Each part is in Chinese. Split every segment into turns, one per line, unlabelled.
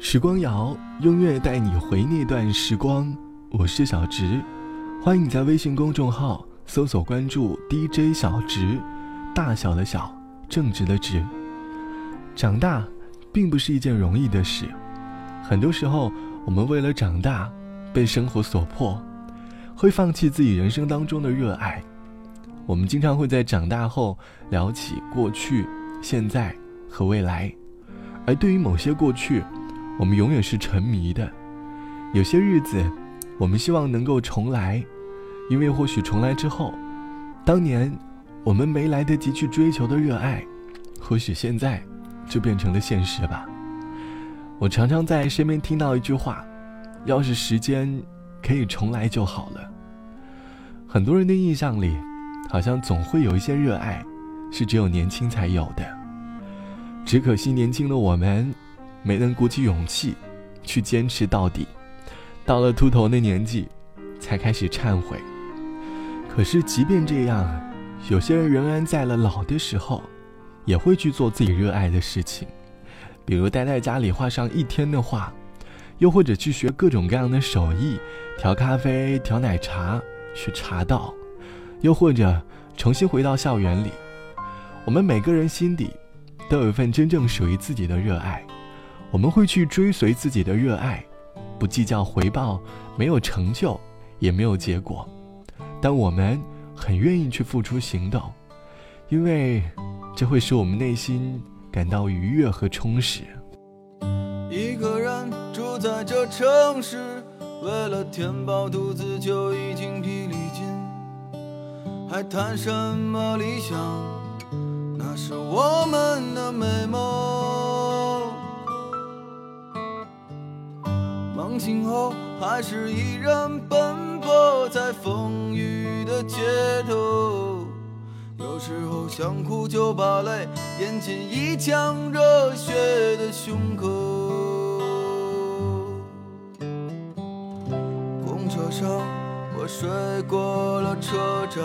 时光谣，音乐带你回那段时光。我是小直，欢迎你在微信公众号搜索关注 DJ 小直，大小的小，正直的直。长大，并不是一件容易的事，很多时候，我们为了长大，被生活所迫，会放弃自己人生当中的热爱。我们经常会在长大后聊起过去、现在和未来，而对于某些过去，我们永远是沉迷的。有些日子，我们希望能够重来，因为或许重来之后，当年我们没来得及去追求的热爱，或许现在就变成了现实吧。我常常在身边听到一句话：“要是时间可以重来就好了。”很多人的印象里。好像总会有一些热爱，是只有年轻才有的。只可惜年轻的我们，没能鼓起勇气，去坚持到底。到了秃头的年纪，才开始忏悔。可是即便这样，有些人仍然在了老的时候，也会去做自己热爱的事情，比如待在家里画上一天的画，又或者去学各种各样的手艺，调咖啡、调奶茶、学茶道。又或者重新回到校园里，我们每个人心底都有一份真正属于自己的热爱，我们会去追随自己的热爱，不计较回报，没有成就，也没有结果，但我们很愿意去付出行动，因为这会使我们内心感到愉悦和充实。
一个人住在这城市，为了填饱肚子就已经疲力尽。还谈什么理想？那是我们的美梦。醒后，还是依然奔波在风雨的街头。有时候想哭就把泪咽进一腔热血的胸口。公车上。我睡过了车站，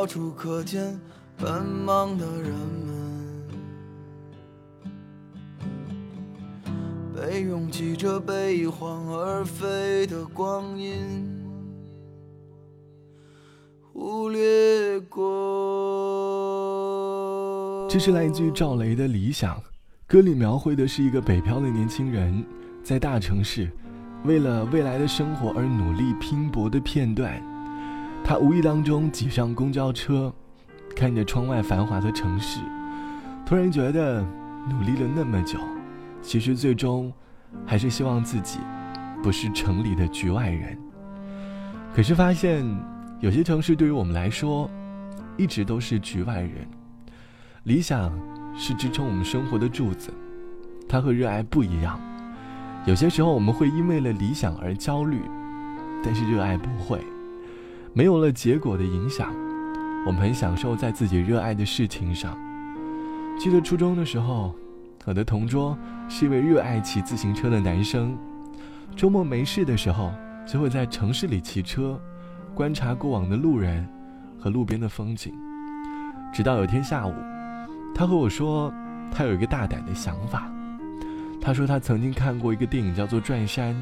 到处可见奔忙的人们，被拥挤着被一晃而飞的光阴忽略过。
这是来自于赵雷的理想，歌里描绘的是一个北漂的年轻人在大城市。为了未来的生活而努力拼搏的片段，他无意当中挤上公交车，看着窗外繁华的城市，突然觉得努力了那么久，其实最终还是希望自己不是城里的局外人。可是发现有些城市对于我们来说，一直都是局外人。理想是支撑我们生活的柱子，它和热爱不一样。有些时候我们会因为了理想而焦虑，但是热爱不会。没有了结果的影响，我们很享受在自己热爱的事情上。记得初中的时候，我的同桌是一位热爱骑自行车的男生。周末没事的时候，就会在城市里骑车，观察过往的路人和路边的风景。直到有天下午，他和我说，他有一个大胆的想法。他说，他曾经看过一个电影，叫做《转山》，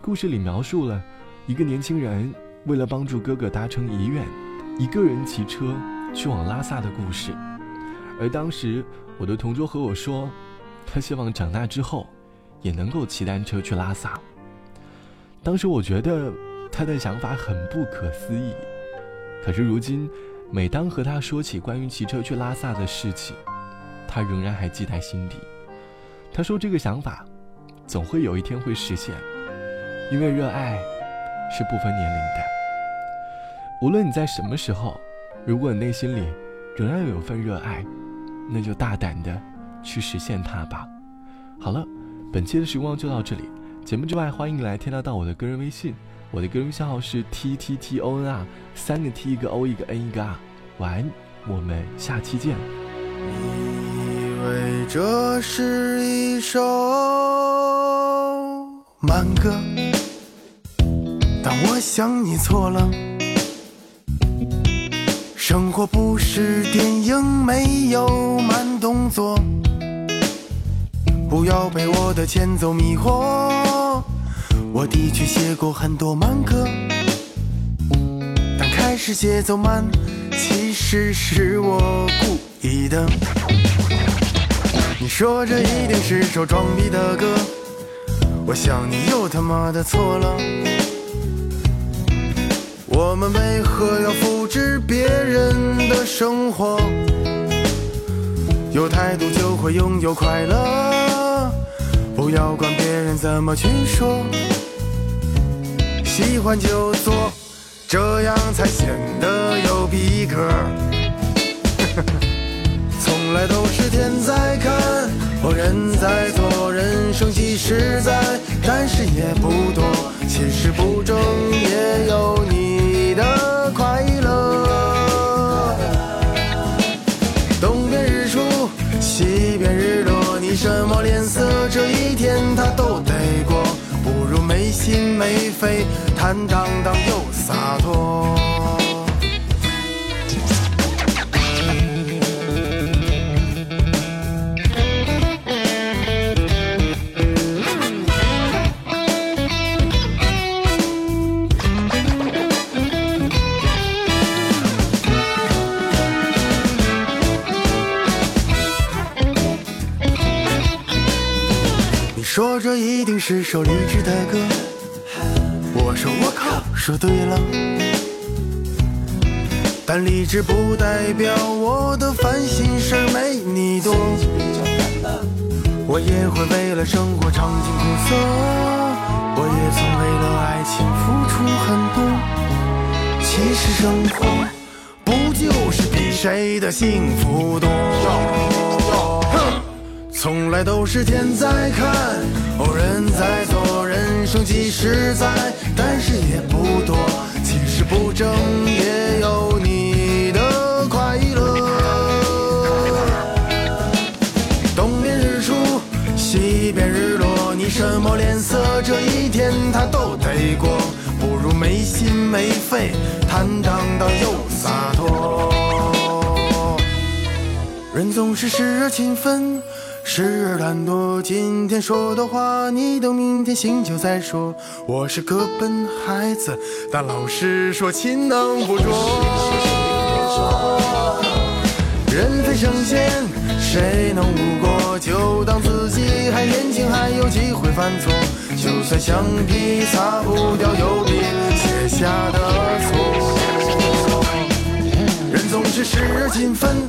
故事里描述了一个年轻人为了帮助哥哥达成遗愿，一个人骑车去往拉萨的故事。而当时，我的同桌和我说，他希望长大之后也能够骑单车去拉萨。当时我觉得他的想法很不可思议，可是如今，每当和他说起关于骑车去拉萨的事情，他仍然还记在心底。他说：“这个想法，总会有一天会实现，因为热爱是不分年龄的。无论你在什么时候，如果你内心里仍然有份热爱，那就大胆的去实现它吧。”好了，本期的时光就到这里。节目之外，欢迎来添加到我的个人微信，我的个人微信号是 t t t o n r，三个 t 一个 o 一个 n 一个 r。晚安，我们下期见。
以为这是一首慢歌，但我想你错了。生活不是电影，没有慢动作。不要被我的前奏迷惑。我的确写过很多慢歌，但开始节奏慢，其实是我故意的。你说这一定是首装逼的歌，我想你又他妈的错了。我们为何要复制别人的生活？有态度就会拥有快乐，不要管别人怎么去说。喜欢就做，这样才显得有逼格。从来都是天在看，人在做，人生几十载，但是也不多。其实不争也有你的快乐。东边日出，西边日落，你什么脸色，这一天他都得过。不如没心没肺，坦荡荡又洒脱。是首励志的歌，我说我靠，说对了。但励志不代表我的烦心事儿没你多，我也会为了生活尝尽苦涩，我也曾为了爱情付出很多。其实生活不就是比谁的幸福多？从来都是天在看，实在，但是也不多。其实不争也有你的快乐。东边日出，西边日落，你什么脸色？这一天他都得过，不如没心没肺，坦荡荡又洒脱。人总是时而勤奋。时而懒惰。今天说的话，你等明天醒酒再说。我是个笨孩子，但老师说勤能补拙。人非圣贤，谁能无过？就当自己还年轻，还有机会犯错。就算橡皮擦不掉油笔写下的错。人总是时而勤奋。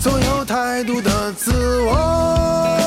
总有太多的自我。